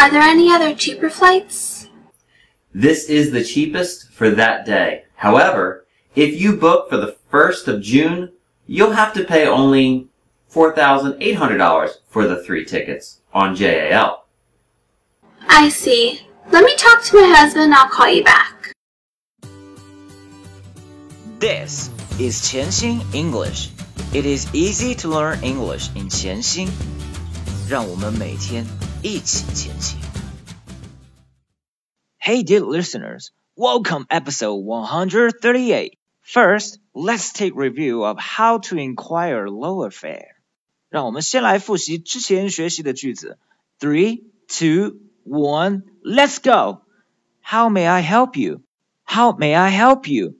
Are there any other cheaper flights? This is the cheapest for that day. However, if you book for the 1st of June, you'll have to pay only $4,800 for the three tickets on JAL. I see. Let me talk to my husband. I'll call you back. This is 潜心 English. It is easy to learn English in 潜心。让我们每天 一起前行。Hey, dear listeners, welcome episode 138. First, let's take review of how to inquire lower fare. 让我们先来复习之前学习的句子。Three, two, one, let's go. How may I help you? How may I help you?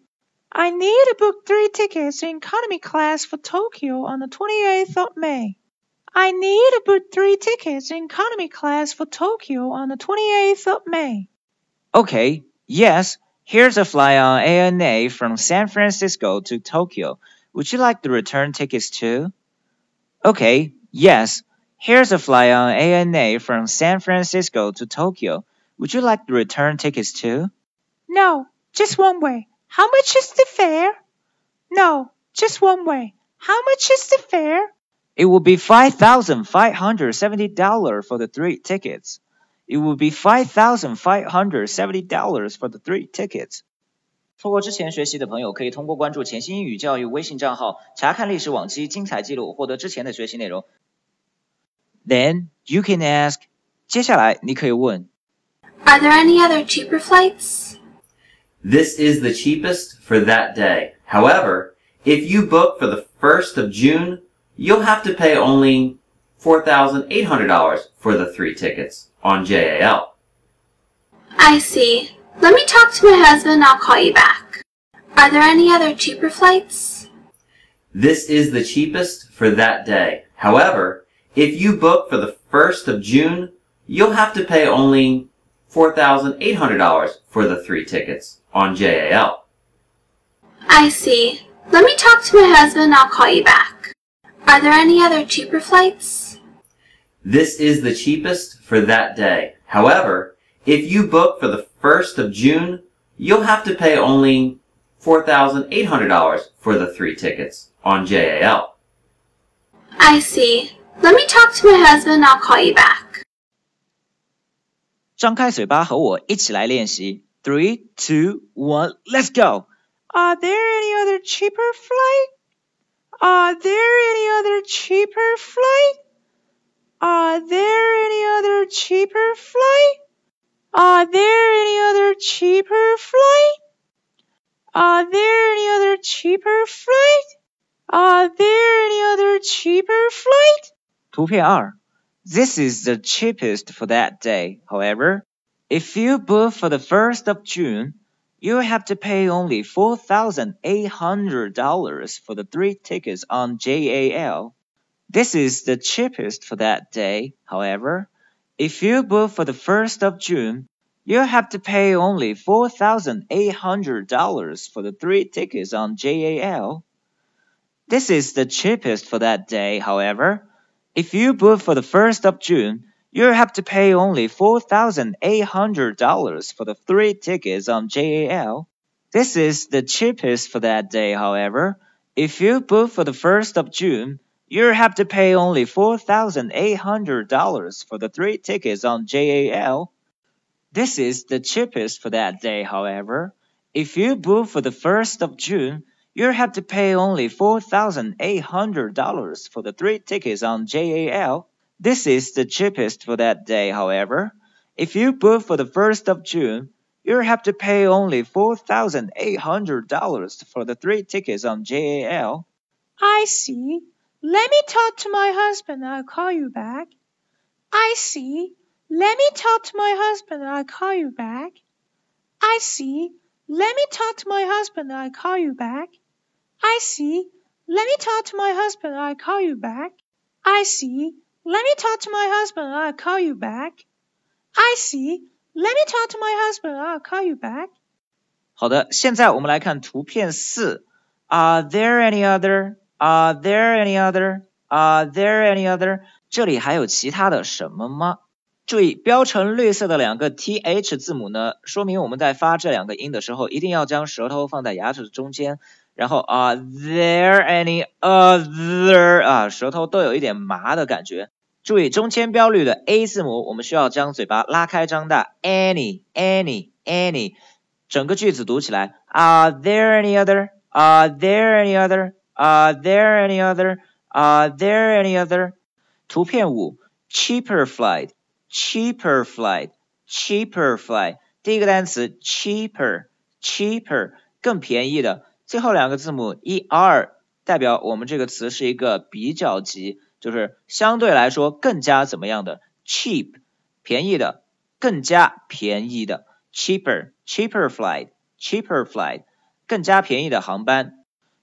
I need to book three tickets in economy class for Tokyo on the 28th of May. I need to book three tickets in economy class for Tokyo on the 28th of May. Okay, yes, here's a flight on ANA from San Francisco to Tokyo. Would you like the return tickets too? Okay, yes, here's a flight on ANA from San Francisco to Tokyo. Would you like the return tickets too? No, just one way. How much is the fare? No, just one way. How much is the fare? It will be five thousand five hundred seventy dollars for the three tickets. It will be five thousand five hundred seventy dollars for the three tickets. 错过之前学习的朋友，可以通过关注潜心英语教育微信账号，查看历史往期精彩记录，获得之前的学习内容。Then you can ask，接下来你可以问 Are there any other cheaper flights? This is the cheapest for that day. However, if you book for the 1st of June, you'll have to pay only $4,800 for the three tickets on JAL. I see. Let me talk to my husband. I'll call you back. Are there any other cheaper flights? This is the cheapest for that day. However, if you book for the 1st of June, you'll have to pay only $4,800 for the three tickets on JAL. I see. Let me talk to my husband. I'll call you back. Are there any other cheaper flights? This is the cheapest for that day. However, if you book for the 1st of June, you'll have to pay only $4,800 for the three tickets on JAL. I see. Let me talk to my husband. I'll call you back. 张开嘴巴和我一起来练习。Three, two, one, let's go. Are there any other cheaper flight? Are there any other cheaper flight? Are there any other cheaper flight? Are there any other cheaper flight? Are there any other cheaper flight? Are there any other cheaper flight? 图片二 This is the cheapest for that day. However, if you book for the 1st of June, you have to pay only $4,800 for the three tickets on JAL. This is the cheapest for that day. However, if you book for the 1st of June, you have to pay only $4,800 for the three tickets on JAL. This is the cheapest for that day. However, if you book for the 1st of June, you have to pay only $4,800 for the three tickets on JAL. This is the cheapest for that day, however. If you book for the 1st of June, you have to pay only $4,800 for the three tickets on JAL. This is the cheapest for that day, however. If you book for the 1st of June, you have to pay only $4,800 for the three tickets on JAL. This is the cheapest for that day, however. If you book for the 1st of June, you'll have to pay only $4,800 for the three tickets on JAL. I see. Let me talk to my husband. I'll call you back. I see. Let me talk to my husband. I'll call you back. I see. Let me talk to my husband. I'll call you back. I see. Let me talk to my husband. I'll call you back. I see. Let me talk to my husband. I'll call you back. I see. Let me talk to my husband. I'll call you back. 好的，现在我们来看图片四。Are there any other? Are there any other? Are there any other? 这里还有其他的什么吗？ 注意，标成绿色的两个 th 字母呢，说明我们在发这两个音的时候，一定要将舌头放在牙齿的中间。 然后啊，there any other 啊，舌头都有一点麻的感觉。注意中签标率的 a 字母，我们需要将嘴巴拉开张大，any any any，整个句子读起来，Are there any other？Are there any other？Are there any other？Are there any other？图片五，cheaper flight，cheaper flight，cheaper flight，第一个单词 cheaper，cheaper 更便宜的， 最后两个字母 er 代表我们这个词是一个比较级。就是相对来说更加怎么样的 cheap 便宜的，更加便宜的 cheaper cheaper flight cheaper flight 更加便宜的航班。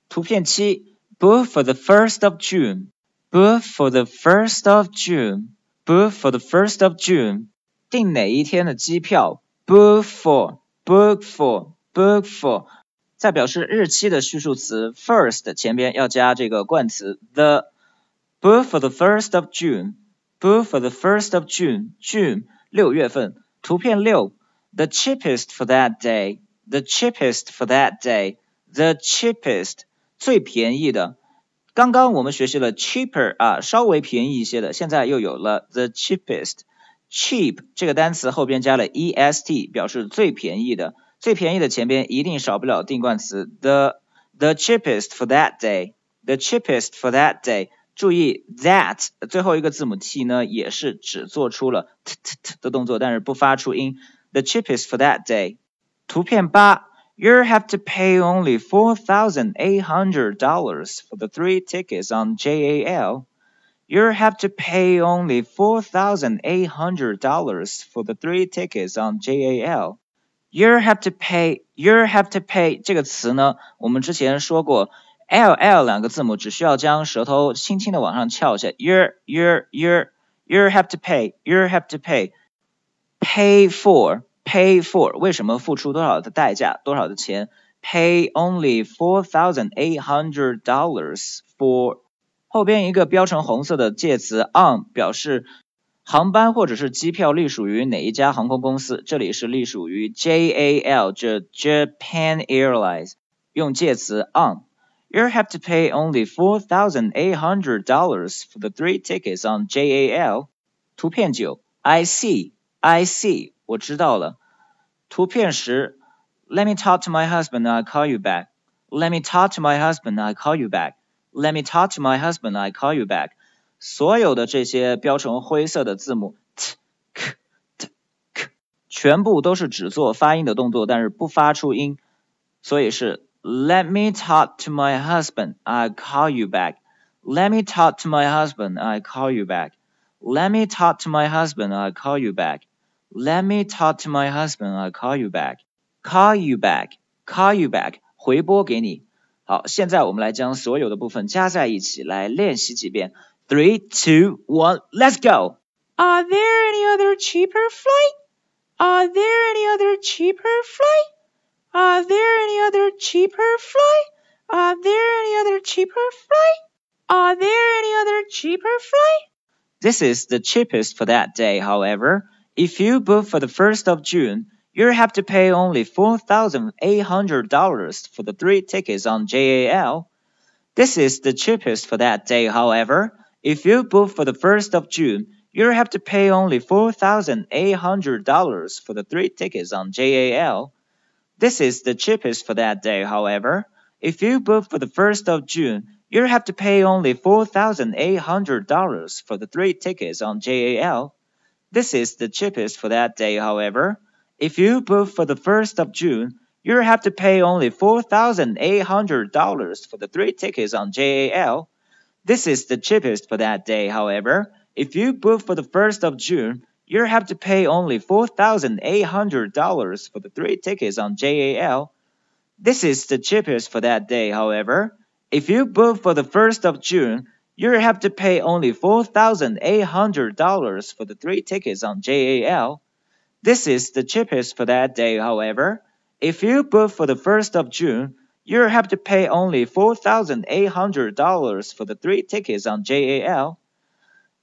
图片七 book for the first of June book for the first of June book for the first of June 订哪一天的机票 book for book for book for 在表示日期的叙述词 first 前边要加这个冠词 the。Book for the first of June. Book for the first of June. June 六月份。图片六，the cheapest for that day. The cheapest for that day. The cheapest 最便宜的。刚刚我们学习了 cheaper 啊，稍微便宜一些的，现在又有了 the cheapest。cheap 这个单词后边加了 est，表示最便宜的。最便宜的前边一定少不了定冠词 the。The cheapest for that day. The cheapest for that day. 注意，that 最后一个字母 t 呢，也是只做出了 t t t 的动作，但是不发出音。The cheapest for that day。图片八，You have to pay only four thousand eight hundred dollars for the three tickets on JAL. You have to pay only four thousand eight hundred dollars for the three tickets on JAL. You have to pay, you have to pay 这个词呢，我们之前说过。l l 两个字母只需要将舌头轻轻的往上翘一下。You you you you have to pay. You have to pay. Pay for pay for 为什么付出多少的代价多少的钱？Pay only four thousand eight hundred dollars for 后边一个标成红色的介词 on 表示 航班或者是机票隶属于哪一家航空公司？这里是隶属于 J A L 这 Japan Airlines 用介词 on。you have to pay only four thousand eight hundred dollars for the three tickets on JAL. 图片九，I see, I see，我知道了。图片十，Let me talk to my husband, I'll call you back. Let me talk to my husband, I'll call you back. Let me talk to my husband, I'll call you back. 所有的这些标成灰色的字母 t、k、t、k，全部都是只做发音的动作，但是不发出音，所以是 let me talk to my husband. I call you back. Let me talk to my husband. I call you back. Let me talk to my husband. I call you back. Let me talk to my husband. I call you back. Call you back. Call you back. 回拨给你。好，现在我们来将所有的部分加在一起，来练习几遍。Three, two, one, let's go. Are there any other cheaper flight? Are there any other cheaper flight? Are there any other cheaper flight? Are there any other cheaper flight? Are there any other cheaper flight? This is the cheapest for that day, however. If you book for the 1st of June, you'll have to pay only $4,800 for the three tickets on JAL. This is the cheapest for that day, however. If you book for the 1st of June, you'll have to pay only $4,800 for the three tickets on JAL. This is the cheapest for that day, however. If you book for the 1st of June, you'll have to pay only $4,800 for the three tickets on JAL. This is the cheapest for that day, however. If you book for the 1st of June, you'll have to pay only $4,800 for the three tickets on JAL. This is the cheapest for that day, however. If you book for the 1st of June, you'll have to pay only $4,800 for the three tickets on JAL. This is the cheapest for that day, however. If you book for the 1st of June, you'll have to pay only $4,800 for the three tickets on JAL. This is the cheapest for that day, however. If you book for the 1st of June, you have to pay only $4,800 for the three tickets on JAL.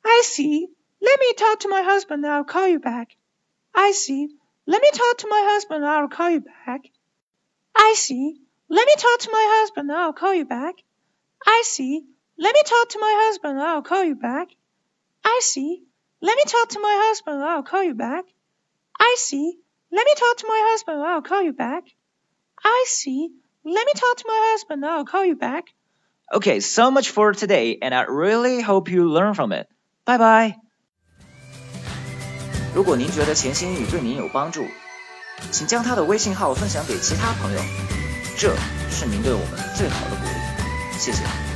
I see. Let me talk to my husband and I'll call you back. I see. Let me talk to my husband and I'll call you back. I see. Let me talk to my husband and I'll call you back. I see. Let me talk to my husband and I'll call you back. I see. Let me talk to my husband and I'll call you back. I see. Let me talk to my husband and I'll call you back. I see. Let me talk to my husband and I'll call you back. Okay, so much for today, and I really hope you learn from it. Bye bye. 如果您觉得潜心英语对您有帮助，请将他的微信号分享给其他朋友，这是您对我们最好的鼓励。谢谢。